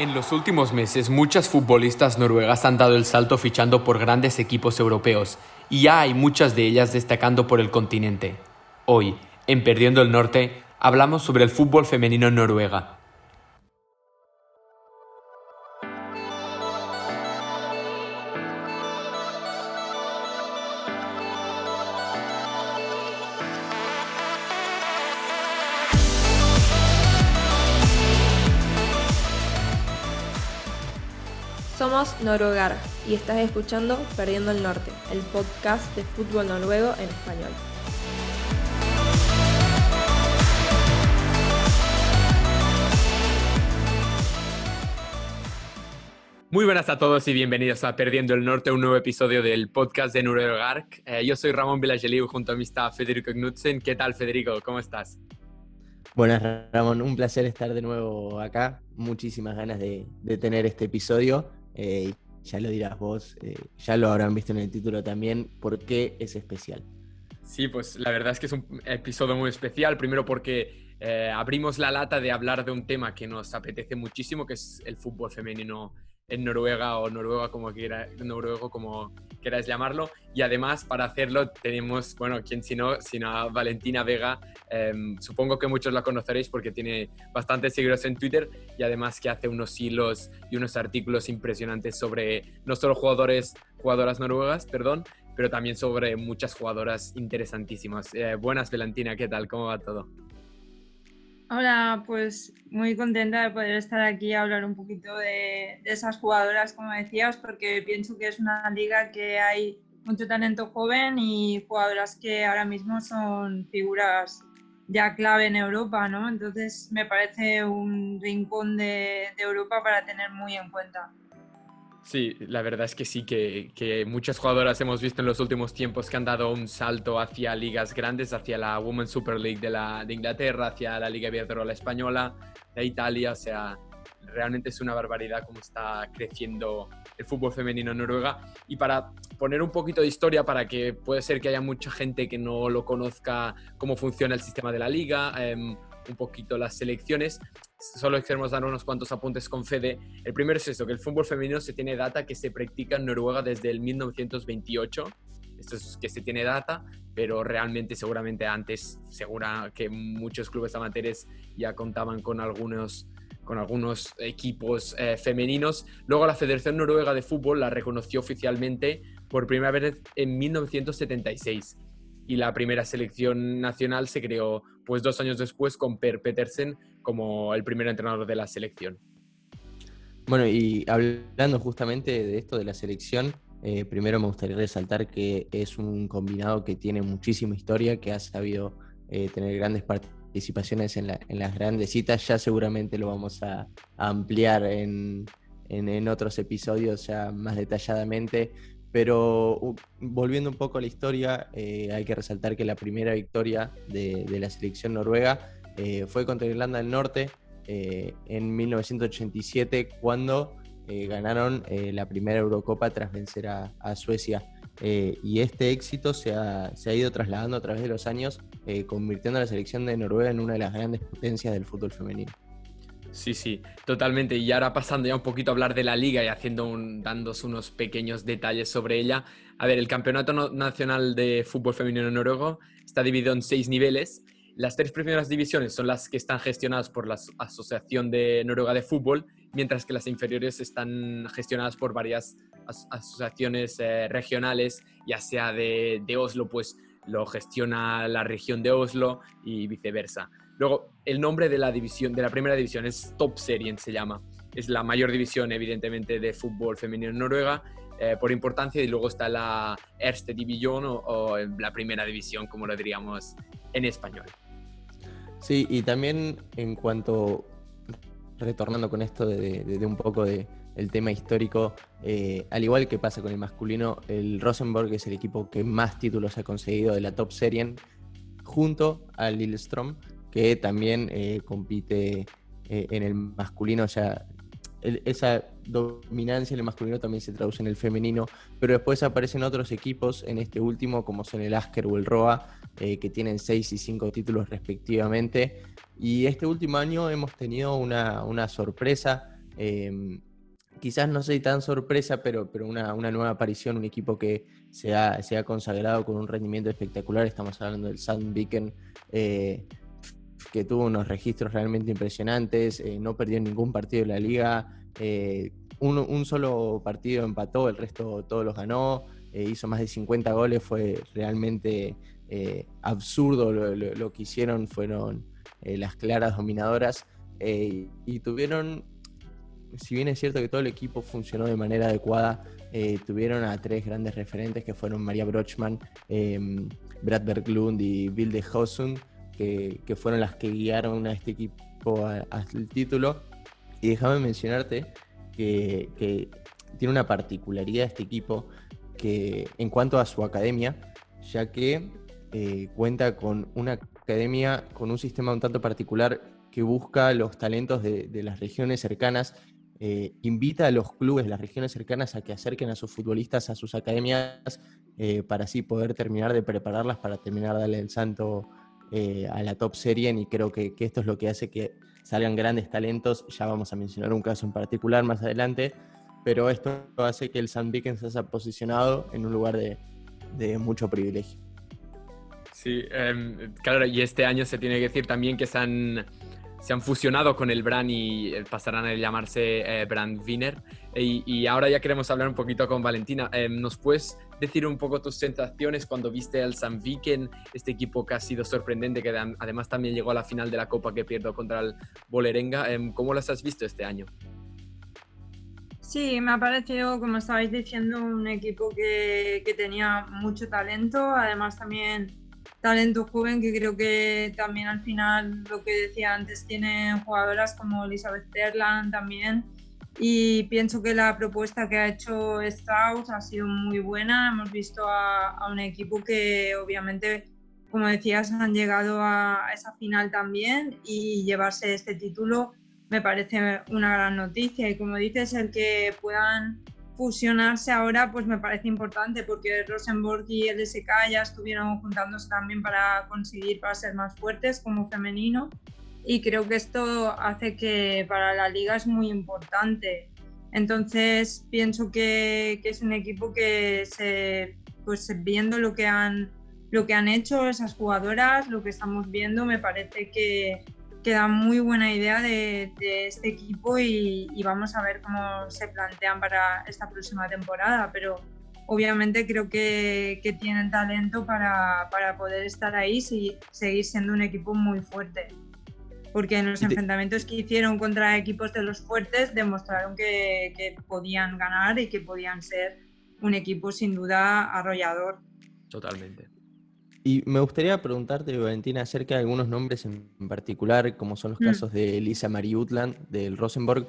En los últimos meses, muchas futbolistas noruegas han dado el salto fichando por grandes equipos europeos, y ya hay muchas de ellas destacando por el continente. Hoy, en Perdiendo el Norte, hablamos sobre el fútbol femenino en Noruega, Noruegar y estás escuchando Perdiendo el Norte, el podcast de fútbol noruego en español. Muy buenas a todos y bienvenidos a Perdiendo el Norte, un nuevo episodio del podcast de Noruegar. Eh, yo soy Ramón Vilageliu junto a mi está Federico Knudsen. ¿Qué tal, Federico? ¿Cómo estás? Buenas, Ramón. Un placer estar de nuevo acá. Muchísimas ganas de, de tener este episodio. Eh, ya lo dirás vos, eh, ya lo habrán visto en el título también, ¿por qué es especial? Sí, pues la verdad es que es un episodio muy especial, primero porque eh, abrimos la lata de hablar de un tema que nos apetece muchísimo, que es el fútbol femenino en Noruega o Noruega como quiera, noruego como queráis llamarlo. Y además para hacerlo tenemos, bueno, quién si no, sino a Valentina Vega. Em, supongo que muchos la conoceréis porque tiene bastantes seguidores en Twitter y además que hace unos hilos y unos artículos impresionantes sobre no solo jugadores, jugadoras noruegas, perdón, pero también sobre muchas jugadoras interesantísimas. Eh, buenas, Valentina, ¿qué tal? ¿Cómo va todo? Hola, pues muy contenta de poder estar aquí y hablar un poquito de, esas jugadoras, como decías, porque pienso que es una liga que hay mucho talento joven y jugadoras que ahora mismo son figuras ya clave en Europa, ¿no? Entonces me parece un rincón de Europa para tener muy en cuenta. Sí, la verdad es que sí, que, muchas jugadoras hemos visto en los últimos tiempos que han dado un salto hacia ligas grandes, hacia la Women's Super League de, la, de Inglaterra, hacia la Liga Iberdrola Española, de Italia, o sea, realmente es una barbaridad cómo está creciendo el fútbol femenino en Noruega. Y para poner un poquito de historia, para que puede ser que haya mucha gente que no lo conozca cómo funciona el sistema de la liga, em, un poquito las selecciones, solo queremos dar unos cuantos apuntes con Fede. El primero es eso, que el fútbol femenino se tiene data que se practica en Noruega desde el 1928. Esto es que se tiene data, pero realmente seguramente antes, segura que muchos clubes amateurs ya contaban con algunos con algunos equipos eh, femeninos. Luego la Federación Noruega de Fútbol la reconoció oficialmente por primera vez en 1976 y la primera selección nacional se creó pues dos años después con Per Petersen como el primer entrenador de la selección. Bueno, y hablando justamente de esto de la selección, eh, primero me gustaría resaltar que es un combinado que tiene muchísima historia, que ha sabido eh, tener grandes participaciones en, las grandes citas. Ya seguramente lo vamos a, ampliar en, otros episodios ya más detalladamente. Pero volviendo un poco a la historia, eh, hay que resaltar que la primera victoria de, la selección noruega eh, fue contra Irlanda del Norte eh, en 1987, cuando ganaron la primera Eurocopa tras vencer a, Suecia. y este éxito se ha, ido trasladando a través de los años, convirtiendo a la selección de Noruega en una de las grandes potencias del fútbol femenino. Sí, sí, totalmente. Y ahora pasando ya un poquito a hablar de la liga y haciendo un, dándos unos pequeños detalles sobre ella. A ver, el Campeonato Nacional de Fútbol Femenino Noruego está dividido en seis niveles. Las tres primeras divisiones son las que están gestionadas por la Asociación de Noruega de Fútbol, mientras que las inferiores están gestionadas por varias asociaciones eh, regionales, ya sea de, de Oslo, pues lo gestiona la región de Oslo y viceversa. Luego, el nombre de la división, de la primera división es Top Serien, se llama. Es la mayor división, evidentemente, de fútbol femenino en Noruega eh, por importancia. Y luego está la Erste Division o, la primera división, como lo diríamos en español. Sí, y también en cuanto, retornando con esto de, un poco de, el tema histórico, eh, al igual que pasa con el masculino, el Rosenborg es el equipo que más títulos ha conseguido de la Top Serien, junto al Lillestrøm, que también eh, compite eh, en el masculino, o sea, esa dominancia en el masculino también se traduce en el femenino, pero después aparecen otros equipos en este último, como son el Asker o el Roa, eh, que tienen seis y cinco títulos respectivamente. Y este último año hemos tenido una, sorpresa Em, quizás no soy tan sorpresa, pero, pero una, nueva aparición, un equipo que se ha, se ha, consagrado con un rendimiento espectacular. Estamos hablando del Sandviken, eh, que tuvo unos registros realmente impresionantes, eh, no perdió ningún partido de la liga, eh, un, solo partido empató, el resto todos los ganó, hizo más de 50 goles, fue realmente absurdo lo, que hicieron, fueron las claras dominadoras y tuvieron si bien es cierto que todo el equipo funcionó de manera adecuada, eh, tuvieron a tres grandes referentes que fueron María Brochman, eh, Brad Berglund y Bill de Hosund, que, fueron las que guiaron a este equipo al título. Y déjame mencionarte que, tiene una particularidad este equipo que en cuanto a su academia, ya que eh, cuenta con una academia con un sistema un tanto particular que busca los talentos de, las regiones cercanas eh, invita a los clubes de las regiones cercanas a que acerquen a sus futbolistas a sus academias eh, para así poder terminar de prepararlas para terminar darle el santo eh, a la top serie y creo que, esto es lo que hace que salgan grandes talentos, ya vamos a mencionar un caso en particular más adelante, pero esto hace que el San Vikens se haya posicionado en un lugar de, de mucho privilegio. Sí, em, claro, y este año se tiene que decir también que se han se han fusionado con el brand y eh, pasarán a llamarse eh, Brand Wiener. Y, ahora ya queremos hablar un poquito con Valentina. Eh, ¿Nos puedes decir un poco tus sensaciones cuando viste al San Viken, este equipo que ha sido sorprendente, que además también llegó a la final de la Copa que pierdo contra el Bolerenga? ¿Cómo las has visto este año? Sí, me ha parecido, como estabais diciendo, un equipo que, que tenía mucho talento. Además, también talento joven que creo que también al final, lo que decía antes, tienen jugadoras como Elizabeth Terland también. Y pienso que la propuesta que ha hecho Strauss ha sido muy buena. Hemos visto a, un equipo que obviamente, como decías, han llegado a esa final también y llevarse este título me parece una gran noticia. Y como dices, el que puedan fusionarse ahora pues me parece importante porque Rosenborg y el SK ya estuvieron juntándose también para conseguir para ser más fuertes como femenino y creo que esto hace que para la liga es muy importante. Entonces pienso que, que es un equipo que se, pues viendo lo que han lo que han hecho esas jugadoras, lo que estamos viendo, me parece que, que da muy buena idea de, este equipo y, vamos a ver cómo se plantean para esta próxima temporada, pero obviamente creo que, tienen talento para, poder estar ahí y seguir siendo un equipo muy fuerte. Porque en los enfrentamientos que hicieron contra equipos de los fuertes demostraron que, que podían ganar y que podían ser un equipo sin duda arrollador. Totalmente. Y me gustaría preguntarte, Valentina, acerca de algunos nombres en particular, como son los mm. casos de Elisa Marie Utland, del Rosenborg,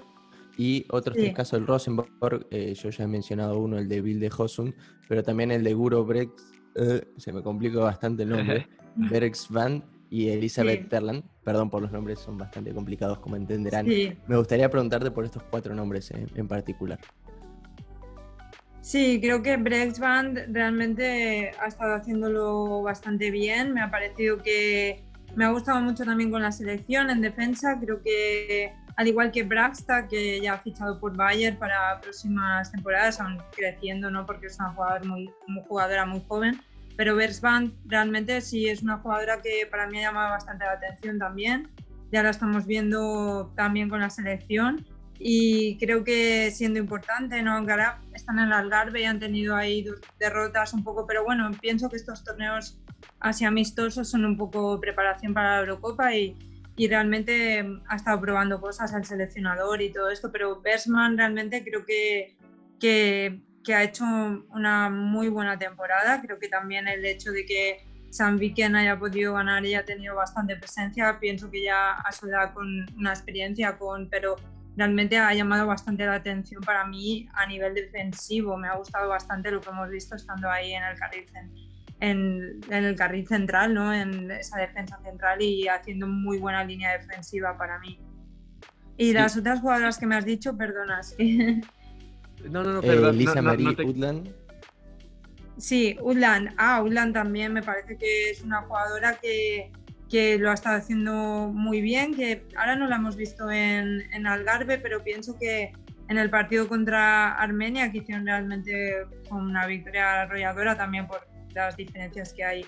y otros tres casos del Rosenborg. Eh, yo ya he mencionado uno, el de Bill de Hosund, pero también el de Guro Brex, eh, se me complica bastante el nombre, Bergs Van y Elizabeth Terland. Perdón por los nombres, son bastante complicados, como entenderán. Me gustaría preguntarte por estos cuatro nombres en particular. Sí, creo que Band realmente ha estado haciéndolo bastante bien. Me ha parecido que me ha gustado mucho también con la selección en defensa. Creo que al igual que Braxta, que ya ha fichado por Bayern para próximas temporadas, aún creciendo, ¿no? Porque es una jugadora muy, jugadora muy joven. Pero Band realmente sí es una jugadora que para mí ha llamado bastante la atención también. Ya la estamos viendo también con la selección y creo que siendo importante, ¿no? Ahora están en el Algarve y han tenido ahí derrotas un poco, pero bueno, pienso que estos torneos así amistosos son un poco preparación para la Eurocopa y, y realmente ha estado probando cosas al seleccionador y todo esto, pero Bersman realmente creo que, que, que, ha hecho una muy buena temporada, creo que también el hecho de que San Viken haya podido ganar y haya tenido bastante presencia, pienso que ya ha su con una experiencia con, pero realmente ha llamado bastante la atención para mí a nivel defensivo. Me ha gustado bastante lo que hemos visto estando ahí en el carril, en, el carril central, ¿no? en esa defensa central y haciendo muy buena línea defensiva para mí. Y las otras jugadoras que me has dicho, perdonas. No, no, no, perdón. Lisa Marie Udland. Sí, Udland. Ah, Udland también me parece que es una jugadora que, que lo ha estado haciendo muy bien, que ahora no lo hemos visto en, en Algarve, pero pienso que en el partido contra Armenia, que hicieron realmente una victoria arrolladora también por las diferencias que hay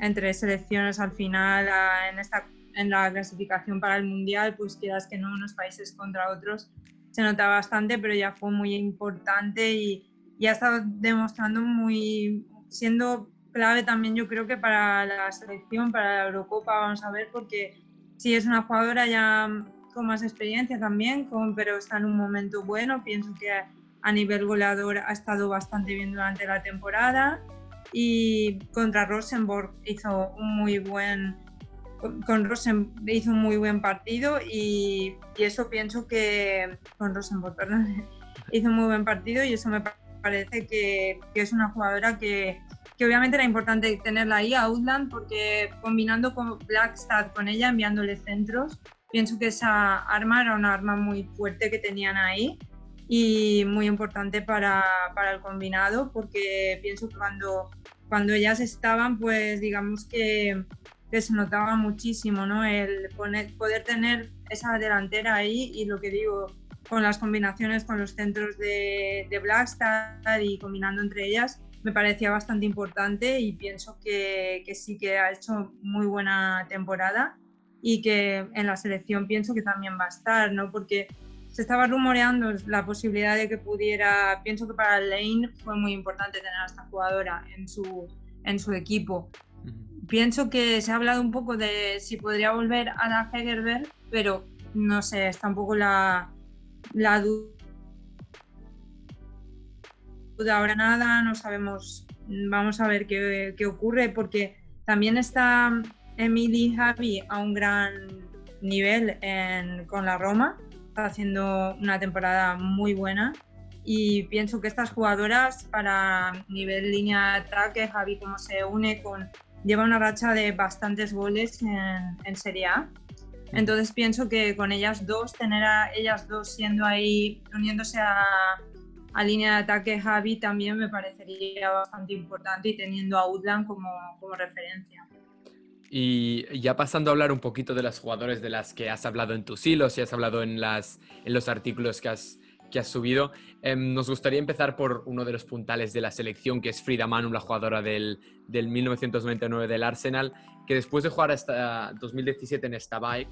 entre selecciones al final en, esta, en la clasificación para el Mundial, pues quieras que no, unos países contra otros, se nota bastante, pero ya fue muy importante y, y ha estado demostrando muy, siendo clave también yo creo que para la selección, para la Eurocopa, vamos a ver, porque sí es una jugadora ya con más experiencia también, con, pero está en un momento bueno, pienso que a nivel goleador ha estado bastante bien durante la temporada. Y contra Rosenborg hizo un muy buen con Rosen hizo un muy buen partido y, y, eso pienso que con Rosenborg perdón hizo un muy buen partido y eso me parece que, que es una jugadora que, que, obviamente era importante tenerla ahí a Outland porque combinando con Blackstad con ella enviándole centros pienso que esa arma era una arma muy fuerte que tenían ahí y muy importante para, para el combinado porque pienso que cuando, cuando ellas estaban, pues digamos que, que se notaba muchísimo, ¿no? El poder tener esa delantera ahí y lo que digo, con las combinaciones con los centros de Blackstar y combinando entre ellas, me parecía bastante importante y pienso que, que sí que ha hecho muy buena temporada y que en la selección pienso que también va a estar, ¿no? Porque se estaba rumoreando la posibilidad de que pudiera, pienso que para Lane fue muy importante tener a esta jugadora en su, en su equipo. Pienso que se ha hablado un poco de si podría volver a la Hegerberg, pero no sé, está un poco la, la duda. Ahora nada, no sabemos, vamos a ver qué, qué ocurre, porque también está Emily Javi a un gran nivel con la Roma está haciendo una temporada muy buena y pienso que estas jugadoras para nivel línea de ataque, Javi como se une con lleva una racha de bastantes goles en, en Serie A. Entonces pienso que con ellas dos, tener a ellas dos siendo ahí, uniéndose a, a línea de ataque Javi también me parecería bastante importante y teniendo a Woodland como, como referencia. Y ya pasando a hablar un poquito de las jugadores de las que has hablado en tus hilos y has hablado en, las, en los artículos que has, que has subido, em, nos gustaría empezar por uno de los puntales de la selección, que es Frida Manu, la jugadora del, del 1999 del Arsenal, que después de jugar hasta 2017 en Stabæk,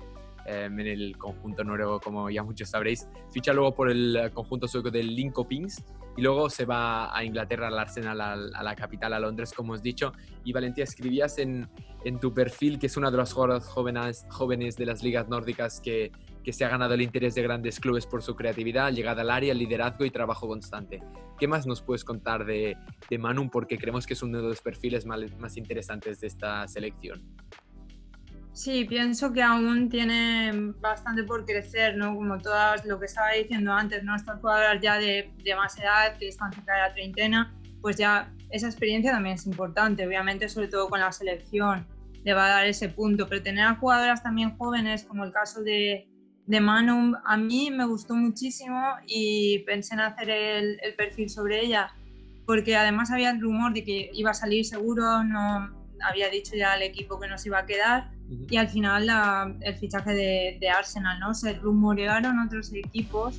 em, en el conjunto noruego, como ya muchos sabréis, ficha luego por el conjunto sueco del Linkopings y luego se va a Inglaterra, al Arsenal, a, la capital, a Londres, como os dicho. Y Valentía, escribías en, en tu perfil que es una de las jóvenes, jóvenes de las ligas nórdicas que, que, se ha ganado el interés de grandes clubes por su creatividad, llegada al área, liderazgo y trabajo constante. ¿Qué más nos puedes contar de, de Manum? Porque creemos que es uno de los perfiles más, más interesantes de esta selección. Sí, pienso que aún tiene bastante por crecer, ¿no? Como todas lo que estaba diciendo antes, ¿no? Estas jugadoras ya de, de más edad, que están cerca de la treintena, pues ya esa experiencia también es importante, obviamente, sobre todo con la selección, le va a dar ese punto, pero tener a jugadoras también jóvenes, como el caso de, de Manum, a mí me gustó muchísimo y pensé en hacer el, el perfil sobre ella, porque además había el rumor de que iba a salir seguro, no había dicho ya al equipo que nos iba a quedar y al final el fichaje de, Arsenal, ¿no? Se rumorearon otros equipos,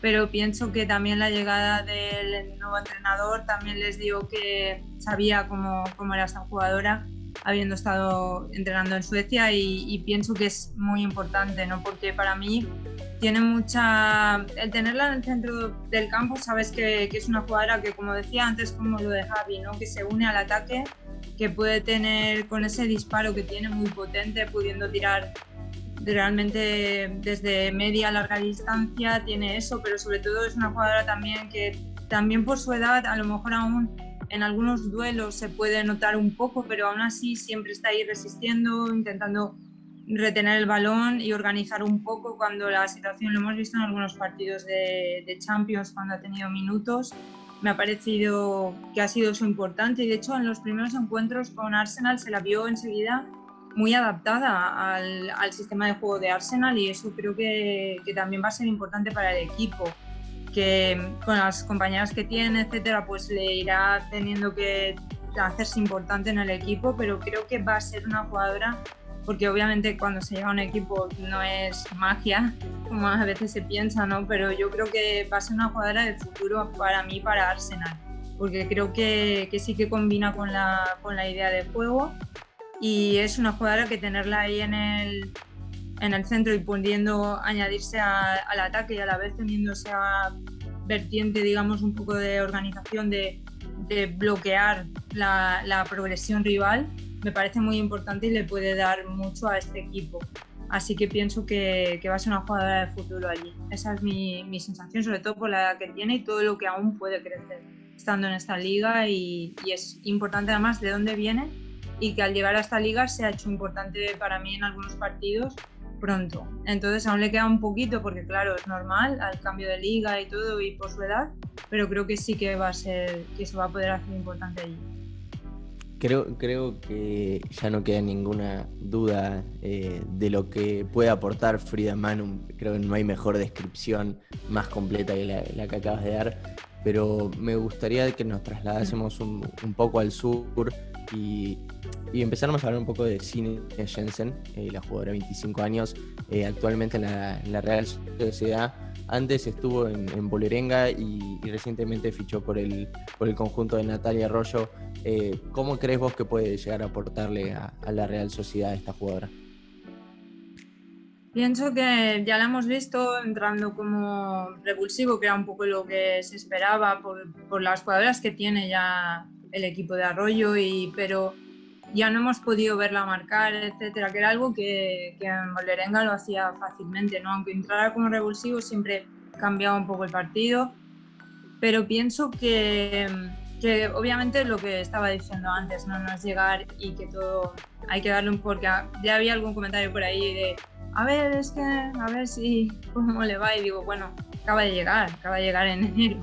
pero pienso que también la llegada del nuevo entrenador también les dio que sabía cómo, cómo era esta jugadora habiendo estado entrenando en Suecia y, pienso que es muy importante, ¿no? Porque para mí tiene mucha... El tenerla en el centro del campo, sabes que, que, es una jugadora que, como decía antes, como lo de Javi, ¿no? Que se une al ataque que puede tener con ese disparo que tiene muy potente, pudiendo tirar realmente desde media a larga distancia, tiene eso, pero sobre todo es una jugadora también que también por su edad a lo mejor aún en algunos duelos se puede notar un poco, pero aún así siempre está ahí resistiendo, intentando retener el balón y organizar un poco cuando la situación lo hemos visto en algunos partidos de, de Champions cuando ha tenido minutos me ha parecido que ha sido eso importante. Y de hecho en los primeros encuentros con Arsenal se la vio enseguida muy adaptada al, al sistema de juego de Arsenal y eso creo que, que, también va a ser importante para el equipo que con las compañeras que tiene etcétera pues le irá teniendo que hacerse importante en el equipo pero creo que va a ser una jugadora porque obviamente cuando se llega a un equipo no es magia, como a veces se piensa, ¿no? Pero yo creo que va a ser una jugadora del futuro para mí, para Arsenal, porque creo que, que sí que combina con la, con la idea de juego y es una jugadora que tenerla ahí en el, en el centro y pudiendo añadirse al ataque y a la vez teniendo esa vertiente, digamos, un poco de organización, de, de bloquear la, la progresión rival, me parece muy importante y le puede dar mucho a este equipo. Así que pienso que, que va a ser una jugadora de futuro allí. Esa es mi, mi, sensación, sobre todo por la edad que tiene y todo lo que aún puede crecer estando en esta liga. Y, y, es importante además de dónde viene y que al llegar a esta liga se ha hecho importante para mí en algunos partidos pronto. Entonces aún le queda un poquito porque claro, es normal al cambio de liga y todo y por su edad, pero creo que sí que va a ser, que se va a poder hacer importante allí. Creo, creo que ya no queda ninguna duda eh, de lo que puede aportar Frida Manum. Creo que no hay mejor descripción más completa que la, que acabas de dar. Pero me gustaría que nos trasladásemos un, poco al sur y, y, a hablar un poco de Cine Jensen, eh, la jugadora de 25 años, eh, actualmente en la, Real Sociedad. Antes estuvo en, en Bolerenga y, recientemente fichó por el, por el conjunto de Natalia Arroyo. Eh, ¿Cómo crees vos que puede llegar a aportarle a, a la Real Sociedad esta jugadora? Pienso que ya la hemos visto entrando como revulsivo, que era un poco lo que se esperaba por, por las jugadoras que tiene ya el equipo de Arroyo, y, pero ya no hemos podido verla marcar, etcétera, que era algo que, que lo hacía fácilmente, ¿no? Aunque entrara como revulsivo siempre cambiaba un poco el partido, pero pienso que, que obviamente lo que estaba diciendo antes, ¿no? no es llegar y que todo hay que darle un porque ya había algún comentario por ahí de a ver, es que a ver si cómo le va y digo, bueno, acaba de llegar, acaba de llegar en enero.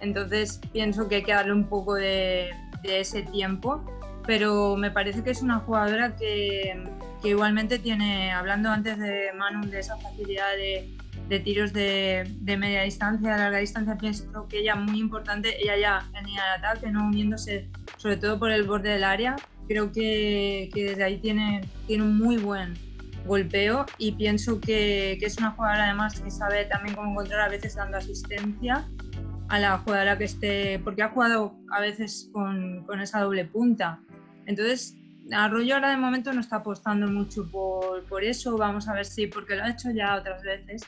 Entonces pienso que hay que darle un poco de, de ese tiempo, pero me parece que es una jugadora que, que, igualmente tiene, hablando antes de Manu, de esa facilidad de, de tiros de, de, media distancia, larga distancia, pienso que ella muy importante, ella ya venía al ataque, no uniéndose sobre todo por el borde del área, creo que, que desde ahí tiene, tiene un muy buen golpeo y pienso que, que, es una jugadora además que sabe también cómo encontrar a veces dando asistencia a la jugadora que esté, porque ha jugado a veces con, con esa doble punta. Entonces, Arroyo ahora de momento no está apostando mucho por, por, eso, vamos a ver si, porque lo ha hecho ya otras veces.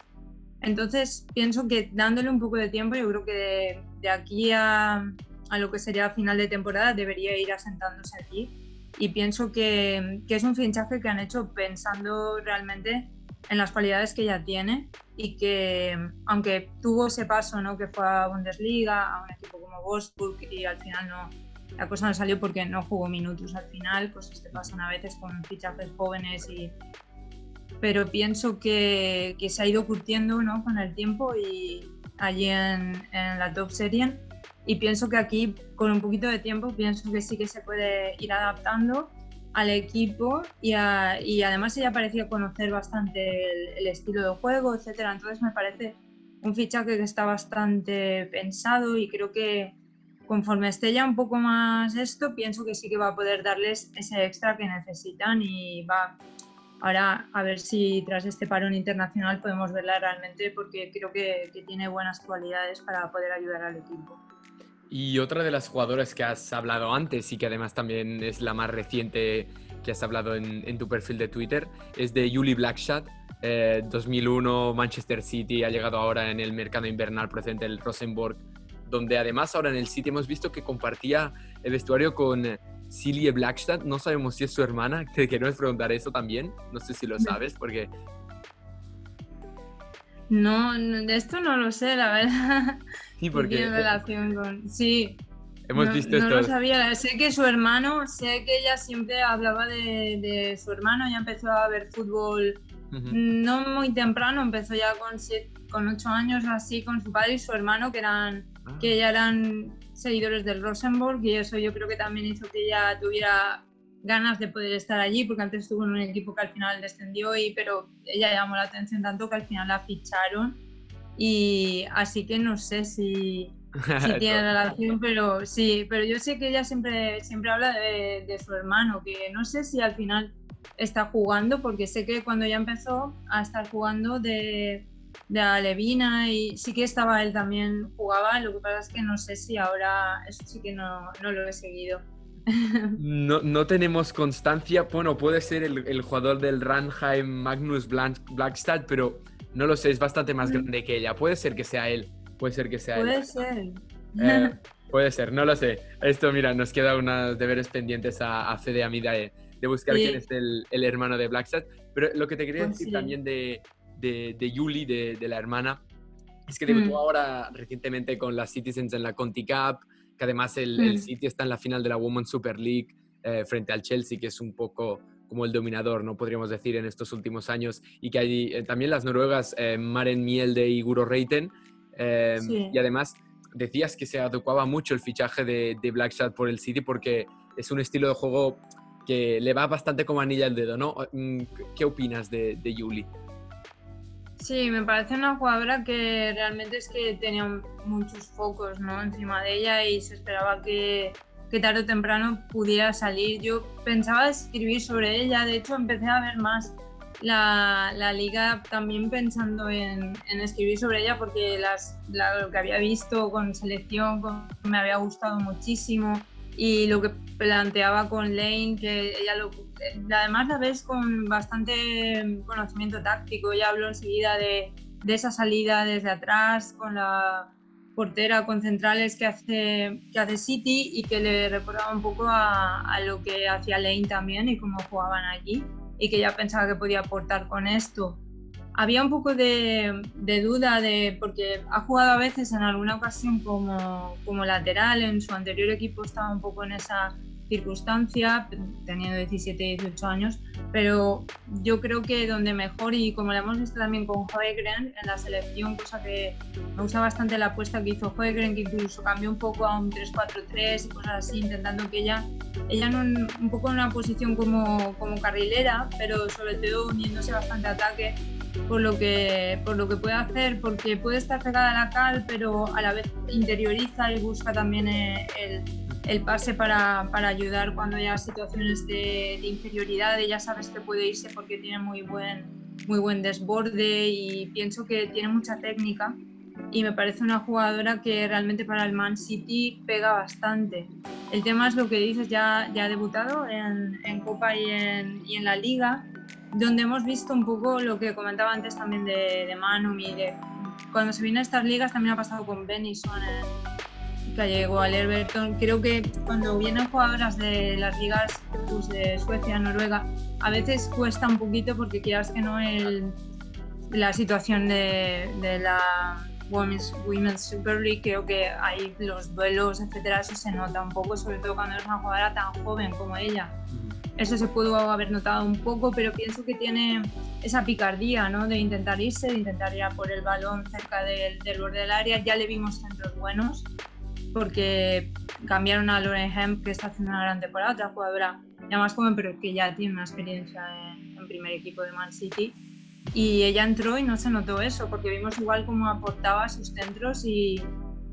Entonces, pienso que dándole un poco de tiempo, yo creo que de, aquí a, a, lo que sería final de temporada debería ir asentándose aquí y pienso que, que, es un fichaje que han hecho pensando realmente en las cualidades que ella tiene y que aunque tuvo ese paso ¿no? que fue a Bundesliga, a un equipo como Wolfsburg y al final no, la cosa no salió porque no jugó minutos al final, pues este pasan a veces con fichajes jóvenes y pero pienso que, que se ha ido curtiendo ¿no? con el tiempo y allí en, en la top serie y pienso que aquí con un poquito de tiempo pienso que sí que se puede ir adaptando al equipo y, a, y además ella parecía conocer bastante el, el, estilo de juego, etcétera. Entonces me parece un fichaje que está bastante pensado y creo que conforme esté ya un poco más esto, pienso que sí que va a poder darles ese extra que necesitan y va ahora a ver si tras este parón internacional podemos verla realmente porque creo que, tiene buenas cualidades para poder ayudar al equipo. Y otra de las jugadoras que has hablado antes y que además también es la más reciente que has hablado en, en tu perfil de Twitter es de Julie Blackshot. Eh, 2001 Manchester City ha llegado ahora en el mercado invernal procedente del Rosenborg, donde además ahora en el City hemos visto que compartía el vestuario con Silje Blackstad. No sabemos si es su hermana. Te queremos preguntar eso también. No sé si lo sabes porque... No, de esto no lo sé, la verdad. Sí, porque... Tiene relación con... Sí. Hemos no, visto no esto. lo sabía. Sé que su hermano, sé que ella siempre hablaba de, de su hermano, ya empezó a ver fútbol uh -huh. no muy temprano, empezó ya con, con ocho años así con su padre y su hermano, que eran. Que ya eran seguidores del Rosenborg y eso yo creo que también hizo que ella tuviera ganas de poder estar allí, porque antes estuvo en un equipo que al final descendió, y, pero ella llamó la atención tanto que al final la ficharon. Y así que no sé si, si tiene relación, pero sí, pero yo sé que ella siempre, siempre habla de, de, su hermano, que no sé si al final está jugando, porque sé que cuando ya empezó a estar jugando de, de Alevina y sí que estaba él también jugaba, lo que pasa es que no sé si ahora, eso sí que no, no lo he seguido. No, no, tenemos constancia, bueno, puede ser el, el jugador del Ranheim Magnus Blackstad, pero no lo sé, es bastante más mm. grande que ella. Puede ser que sea él, puede ser que sea puede él. Ser. Eh, puede ser, no lo sé. Esto, mira, nos queda unos deberes pendientes a, a Fede a mí de, buscar quién es el, el, hermano de Blackstad. Pero lo que te quería pues decir también de, de, de Yuli, de, de, la hermana, es que debutó mm. ahora recientemente con las Citizens en la Conti Cup, que además el, el mm. City está en la final de la Women's Super League eh, frente al Chelsea, que es un poco como el dominador, no podríamos decir, en estos últimos años, y que hay eh, también las noruegas eh, Maren Mielde y Guro Reiten, y además decías que se adecuaba mucho el fichaje de, de Blackshot por el City porque es un estilo de juego que le va bastante como anilla al dedo, ¿no? Mm, ¿Qué opinas de, de Yuli? Sí, me parece una jugadora que realmente es que tenía muchos focos ¿no? encima de ella y se esperaba que, que tarde o temprano pudiera salir. Yo pensaba escribir sobre ella, de hecho empecé a ver más la, la liga también pensando en, escribir sobre ella porque las, lo que había visto con selección me había gustado muchísimo y lo que planteaba con Lane, que ella lo, además la ves con bastante conocimiento táctico, ya habló enseguida de, de esa salida desde atrás con la portera con centrales que hace, que hace City y que le recordaba un poco a, a, lo que hacía Lane también y cómo jugaban allí y que ya pensaba que podía aportar con esto había un poco de, duda de porque ha jugado a veces en alguna ocasión como, como lateral, en su anterior equipo estaba un poco en esa circunstancia, teniendo 17, 18 años, pero yo creo que donde mejor, y como lo hemos visto también con Hoegren en la selección, cosa que me gusta bastante la apuesta que hizo Hoegren, que incluso cambió un poco a un 3-4-3 y cosas así, intentando que ella, ella no un poco en una posición como, como carrilera, pero sobre todo uniéndose bastante a ataque, por lo que por lo que puede hacer porque puede estar pegada a la cal pero a la vez interioriza y busca también eh, el, el pase para, para, ayudar cuando haya situaciones de, de, inferioridad. Ya sabes que puede irse porque tiene muy buen muy buen desborde y pienso que tiene mucha técnica. Y me parece una jugadora que realmente para el Man City pega bastante. El tema es lo que dices, ya, ya ha debutado en, en Copa y en, y en la Liga donde hemos visto un poco lo que comentaba antes también de, de Manu cuando se viene a estas ligas también ha pasado con Benison que llegó al Everton. Creo que cuando vienen jugadoras de las ligas pues, de Suecia, Noruega, a veces cuesta un poquito porque quieras que no el, la situación de, la Women's, Women's, Super League, creo que ahí los duelos, etcétera, eso se nota un poco, sobre todo cuando eres una jugadora tan joven como ella. Eso se pudo haber notado un poco, pero pienso que tiene esa picardía ¿no? de intentar irse, de intentar ir a por el balón cerca del, del borde del área. Ya le vimos centros buenos, porque cambiaron a Lauren Hemp, que está haciendo una gran temporada, otra jugadora ya más joven, pero que ya tiene una experiencia en, en primer equipo de Man City. Y ella entró y no se notó eso, porque vimos igual cómo aportaba sus centros y,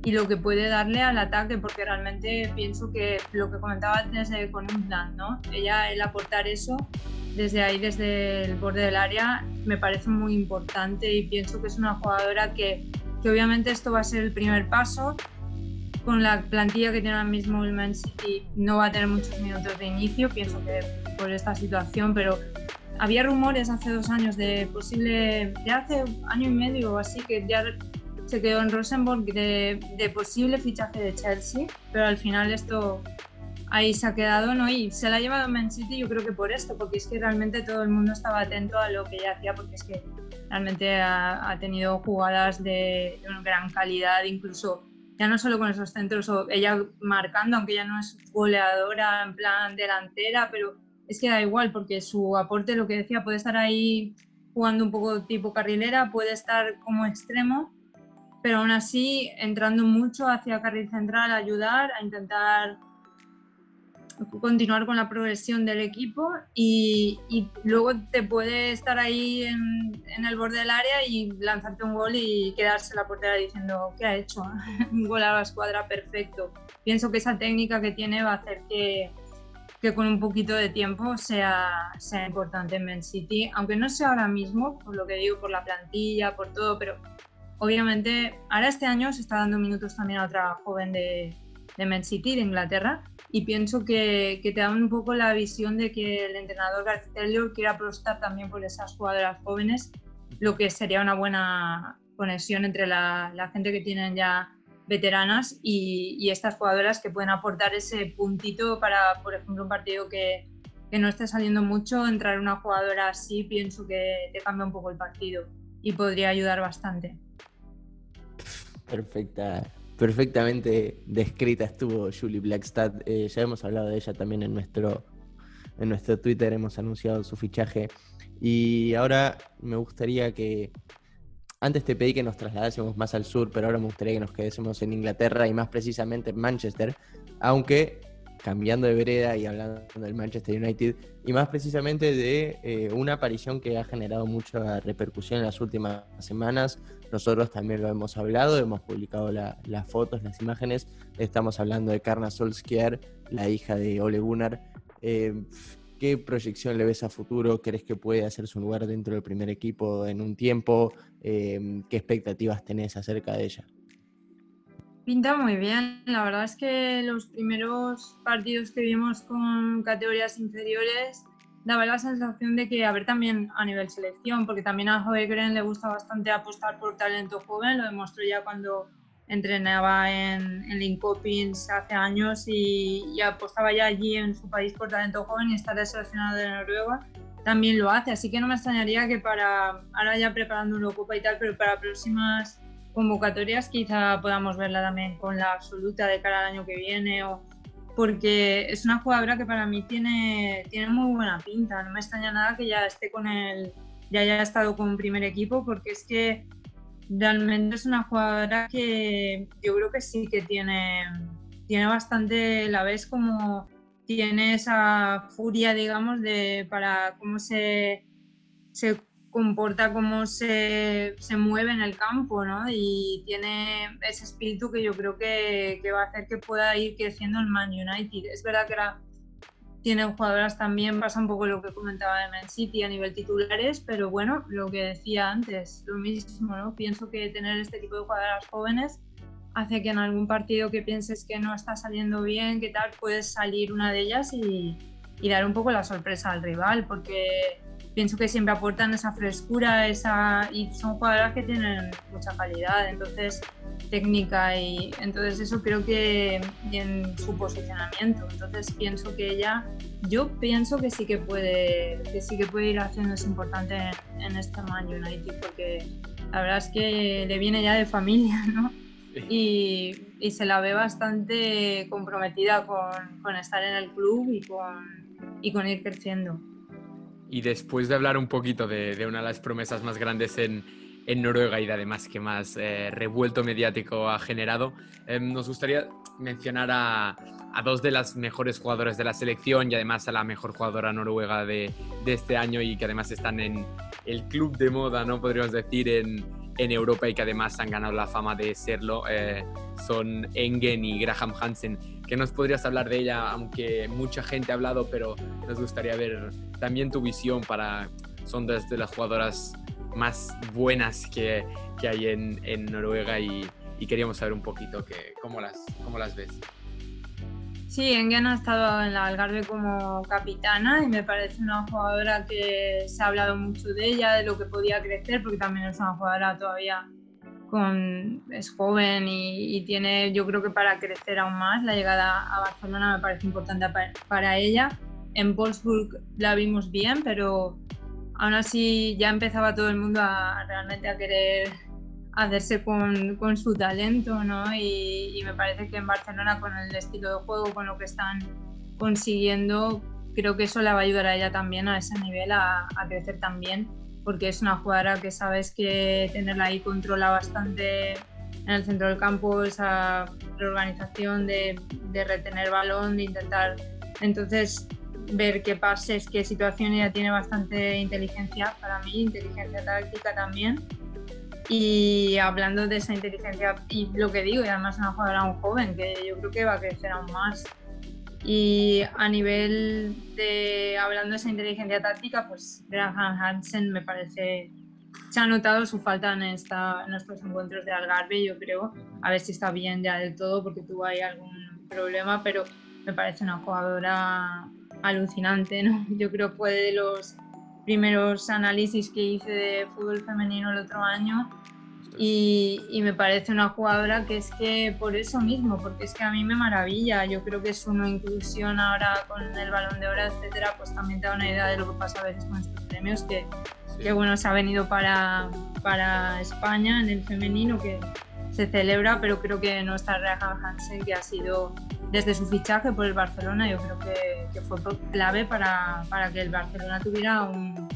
y lo que puede darle al ataque, porque realmente pienso que lo que comentaba antes con un plan, ¿no? Ella, el aportar eso desde ahí, desde el borde del área, me parece muy importante y pienso que es una jugadora que, que obviamente esto va a ser el primer paso. Con la plantilla que tiene ahora mismo el Man City no va a tener muchos minutos de inicio, pienso que por esta situación, pero había rumores hace dos años de posible, ya hace año y medio o así, que ya se quedó en Rosenborg de, de, posible fichaje de Chelsea, pero al final esto ahí se ha quedado, ¿no? Y se la ha llevado Man City yo creo que por esto, porque es que realmente todo el mundo estaba atento a lo que ella hacía, porque es que realmente ha, ha tenido jugadas de, de, una gran calidad, incluso ya no solo con esos centros, o ella marcando, aunque ella no es goleadora en plan delantera, pero es que da igual, porque su aporte, lo que decía, puede estar ahí jugando un poco tipo carrilera, puede estar como extremo pero aún así entrando mucho hacia carril central, a ayudar, a intentar continuar con la progresión del equipo y, y luego te puede estar ahí en, en, el borde del área y lanzarte un gol y quedarse la portera diciendo ¿qué ha hecho? un gol a la escuadra perfecto. Pienso que esa técnica que tiene va a hacer que, que con un poquito de tiempo sea, sea importante en Man City, aunque no sea ahora mismo, por lo que digo, por la plantilla, por todo, pero obviamente ahora este año se está dando minutos también a otra joven de, de Man City, de Inglaterra, y pienso que, que, te da un poco la visión de que el entrenador García quiere apostar también por esas jugadoras jóvenes, lo que sería una buena conexión entre la, la gente que tienen ya veteranas y, estas jugadoras que pueden aportar ese puntito para, por ejemplo, un partido que, que no esté saliendo mucho, entrar una jugadora así pienso que te cambia un poco el partido y podría ayudar bastante. Perfecta, perfectamente descrita estuvo Julie Blackstad. Eh, ya hemos hablado de ella también en nuestro, en nuestro Twitter, hemos anunciado su fichaje. Y ahora me gustaría que antes te pedí que nos trasladásemos más al sur, pero ahora me gustaría que nos quedásemos en Inglaterra y más precisamente en Manchester, aunque cambiando de vereda y hablando del Manchester United, y más precisamente de eh, una aparición que ha generado mucha repercusión en las últimas semanas. Nosotros también lo hemos hablado, hemos publicado las fotos, las imágenes. Estamos hablando de Karna Solskjaer, la hija de Ole Gunnar. Eh, ¿Qué proyección le ves a futuro? ¿Crees que puede hacer su lugar dentro del primer equipo en un tiempo? Em, ¿Qué expectativas tenés acerca de ella? Pinta muy bien. La verdad es que los primeros partidos que vimos con categorías inferiores daba la sensación de que, a ver, también a nivel selección, porque también a Green le gusta bastante apostar por talento joven, lo demostró ya cuando entrenaba en, en Linkopins hace años y, apostaba ya allí en su país por talento joven y estar seleccionado de Noruega también lo hace, así que no me extrañaría que para, ahora ya preparando una Copa y tal, pero para próximas convocatorias quizá podamos verla también con la absoluta de cara al año que viene o porque es una jugadora que para mí tiene, tiene muy buena pinta, no me extraña nada que ya esté con el, ya haya estado con un primer equipo porque es que realmente es una jugadora que yo creo que sí que tiene, tiene bastante, la ves como tiene esa furia, digamos, de para cómo se, se comporta, cómo se, se, mueve en el campo, ¿no? Y tiene ese espíritu que yo creo que, que, va a hacer que pueda ir creciendo el Man United. Es verdad que tienen jugadoras también, pasa un poco lo que comentaba de Man City a nivel titulares, pero bueno, lo que decía antes, lo mismo, ¿no? Pienso que tener este tipo de jugadoras jóvenes hace que en algún partido que pienses que no está saliendo bien, que tal, puedes salir una de ellas y, y dar un poco la sorpresa al rival, porque pienso que siempre aportan esa frescura esa, y son jugadoras que tienen mucha calidad, entonces técnica y entonces eso creo que en su posicionamiento, entonces pienso que ella, yo pienso que sí que puede, que sí que puede ir haciendo es importante en, este Man United porque la verdad es que le viene ya de familia, ¿no? Y, y, se la ve bastante comprometida con, con estar en el club y con, y con ir creciendo. Y después de hablar un poquito de, de una de las promesas más grandes en, en Noruega y de además que más eh, revuelto mediático ha generado, eh, nos gustaría mencionar a, a, dos de las mejores jugadoras de la selección y además a la mejor jugadora noruega de, de, este año y que además están en el club de moda, ¿no? Podríamos decir, en, en Europa y que además han ganado la fama de serlo. Eh, son Engen y Graham Hansen. ¿Qué nos podrías hablar de ella? Aunque mucha gente ha hablado, pero nos gustaría ver también tu visión para... Son dos de las jugadoras más buenas que, que hay en, Noruega y, queríamos saber un poquito que, cómo, las, cómo las ves. Sí, Engen ha estado en la Algarve como capitana y me parece una jugadora que se ha hablado mucho de ella, de lo que podía crecer, porque también es una jugadora todavía con, es joven y, y tiene, yo creo que para crecer aún más, la llegada a Barcelona me parece importante para, para ella. En Wolfsburg la vimos bien, pero aún así ya empezaba todo el mundo a realmente a querer hacerse con, con su talento, ¿no? Y, y, me parece que en Barcelona con el estilo de juego, con lo que están consiguiendo, creo que eso le va a ayudar a ella también a ese nivel a, a crecer también, porque es una jugadora que sabes que tenerla ahí controla bastante en el centro del campo, esa reorganización de, de retener balón, de intentar... Entonces, ver qué pases, qué situación, ella tiene bastante inteligencia para mí, inteligencia táctica también. Y hablando de esa inteligencia y lo que digo, y además una jugadora aún joven, que yo creo que va a crecer aún más. Y a nivel de, hablando de esa inteligencia táctica, pues Graham Hansen me parece, se ha notado su falta en, esta, en estos encuentros de Algarve, yo creo, a ver si está bien ya del todo porque tuvo ahí algún problema, pero me parece una jugadora alucinante, ¿no? Yo creo fue de los primeros análisis que hice de fútbol femenino el otro año y, me parece una jugadora que es que por eso mismo, porque es que a mí me maravilla. Yo creo que es una inclusión ahora con el balón de oro, etcétera, pues también te da una idea de lo que pasa a veces con estos premios, que, que bueno, se ha venido para, para España en el femenino, que se celebra, pero creo que no está Rehan Hansen, que ha sido desde su fichaje por el Barcelona, yo creo que, que fue clave para, para, que el Barcelona tuviera un,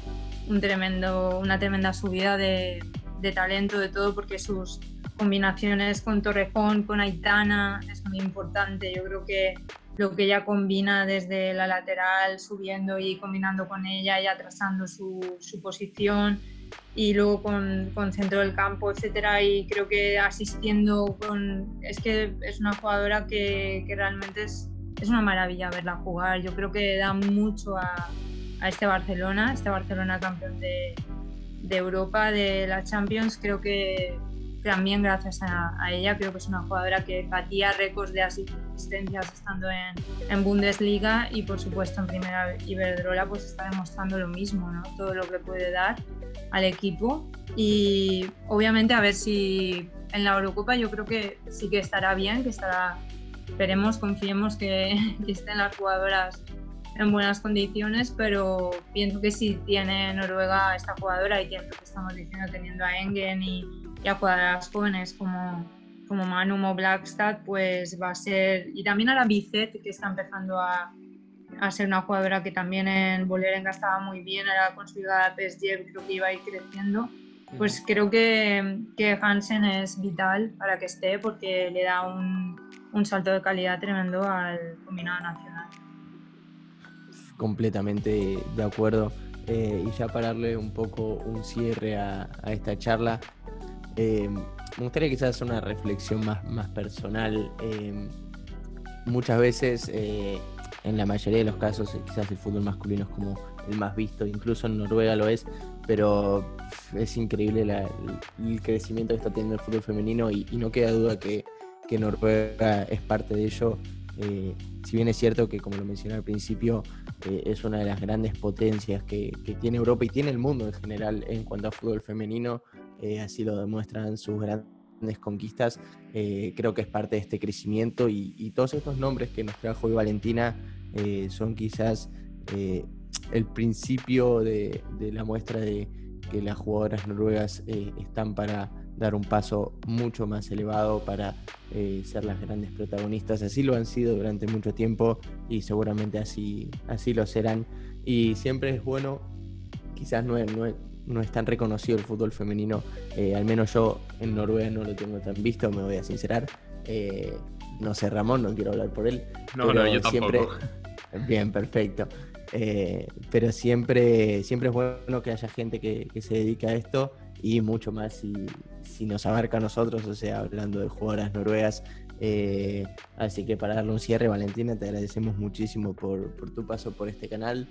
un tremendo, una tremenda subida de, de talento, de todo, porque sus combinaciones con Torrejón, con Aitana, es muy importante. Yo creo que lo que ella combina desde la lateral, subiendo y combinando con ella y atrasando su, su posición y luego con, con, centro del campo, etcétera, y creo que asistiendo con... Es que es una jugadora que, que realmente es, es, una maravilla verla jugar. Yo creo que da mucho a, a este Barcelona, este Barcelona campeón de, de Europa, de la Champions, creo que también gracias a, ella, creo que es una jugadora que batía récords de asistencias estando en, en, Bundesliga y por supuesto en Primera Iberdrola pues está demostrando lo mismo, ¿no? todo lo que puede dar al equipo y obviamente a ver si en la Eurocopa yo creo que sí que estará bien, que estará, esperemos, confiemos que, que estén las jugadoras en buenas condiciones, pero pienso que si tiene Noruega esta jugadora y que estamos diciendo teniendo a Engen y, y a jugadoras jóvenes como, como Manu o Blackstad, pues va a ser, y también a la Bicet que está empezando a, a ser una jugadora que también en Bolerenga estaba muy bien, ahora con su llegada a PSG creo que iba a ir creciendo, pues creo que, que Hansen es vital para que esté porque le da un, un salto de calidad tremendo al combinado nacional completamente de acuerdo. Eh, y ya para darle un poco un cierre a, esta charla, eh, me gustaría quizás una reflexión más, más personal. Eh, muchas veces, en la mayoría de los casos, quizás el fútbol masculino es como el más visto, incluso en Noruega lo es, pero es increíble el crecimiento que está teniendo el fútbol femenino y, no queda duda que, que Noruega es parte de ello. si bien es cierto que, como lo mencioné al principio, es una de las grandes potencias que, tiene Europa y tiene el mundo en general en cuanto a fútbol femenino, eh, así lo demuestran sus grandes conquistas, eh, creo que es parte de este crecimiento y, todos estos nombres que nos trajo hoy Valentina eh, son quizás el principio de, de, la muestra de que las jugadoras noruegas están para dar un paso mucho más elevado para eh, ser las grandes protagonistas. Así lo han sido durante mucho tiempo y seguramente así, así lo serán. Y siempre es bueno, quizás no es, no es, tan reconocido el fútbol femenino, eh, al menos yo en Noruega no lo tengo tan visto, me voy a sincerar. Eh, no sé, Ramón, no quiero hablar por él. No, no, yo siempre... Bien, perfecto. pero siempre, siempre es bueno que haya gente que, que se dedique a esto y mucho más si, si nos abarca a nosotros, o sea, hablando de jugadoras noruegas. Eh, así que para darle un cierre, Valentina, te agradecemos muchísimo por, tu paso por este canal.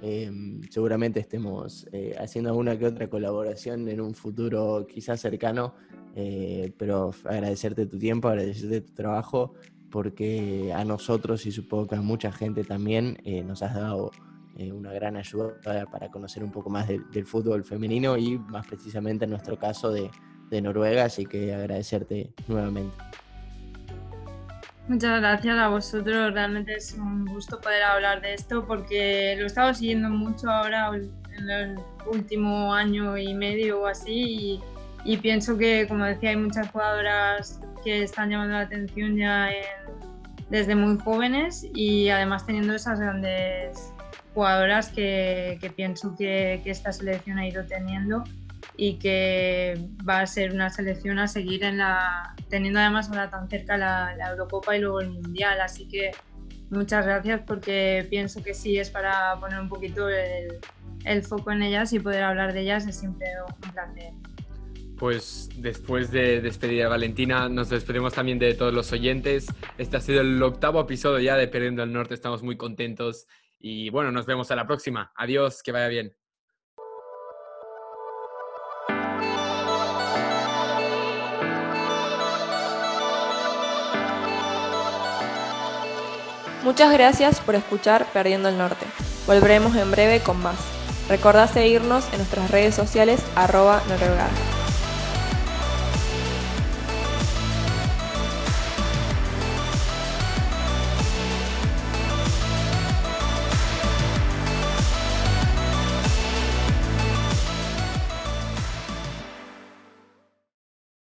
Em, seguramente estemos eh, haciendo alguna que otra colaboración en un futuro quizás cercano, eh, pero agradecerte tu tiempo, agradecerte tu trabajo, porque a nosotros y supongo que a mucha gente también nos has dado una gran ayuda para conocer un poco más del fútbol femenino y más precisamente en nuestro caso de, de Noruega, así que agradecerte nuevamente. Muchas gracias a vosotros, realmente es un gusto poder hablar de esto porque lo he estado siguiendo mucho ahora en el último año y medio o así y, pienso que, como decía, hay muchas jugadoras que están llamando la atención ya desde muy jóvenes y además teniendo esas grandes jugadoras que, pienso que, que esta selección ha ido teniendo y que va a ser una selección a seguir en la, teniendo además ahora tan cerca la, Eurocopa y luego el Mundial. Así que muchas gracias porque pienso que sí es para poner un poquito el, el foco en ellas y poder hablar de ellas es siempre un placer. pues después de despedir a Valentina, nos despedimos también de todos los oyentes. Este ha sido el octavo episodio ya de Perdiendo el Norte. Estamos muy contentos y bueno, nos vemos a la próxima. Adiós, que vaya bien. Muchas gracias por escuchar Perdiendo el Norte. Volveremos en breve con más. Recordá seguirnos en nuestras redes sociales arroba noruega.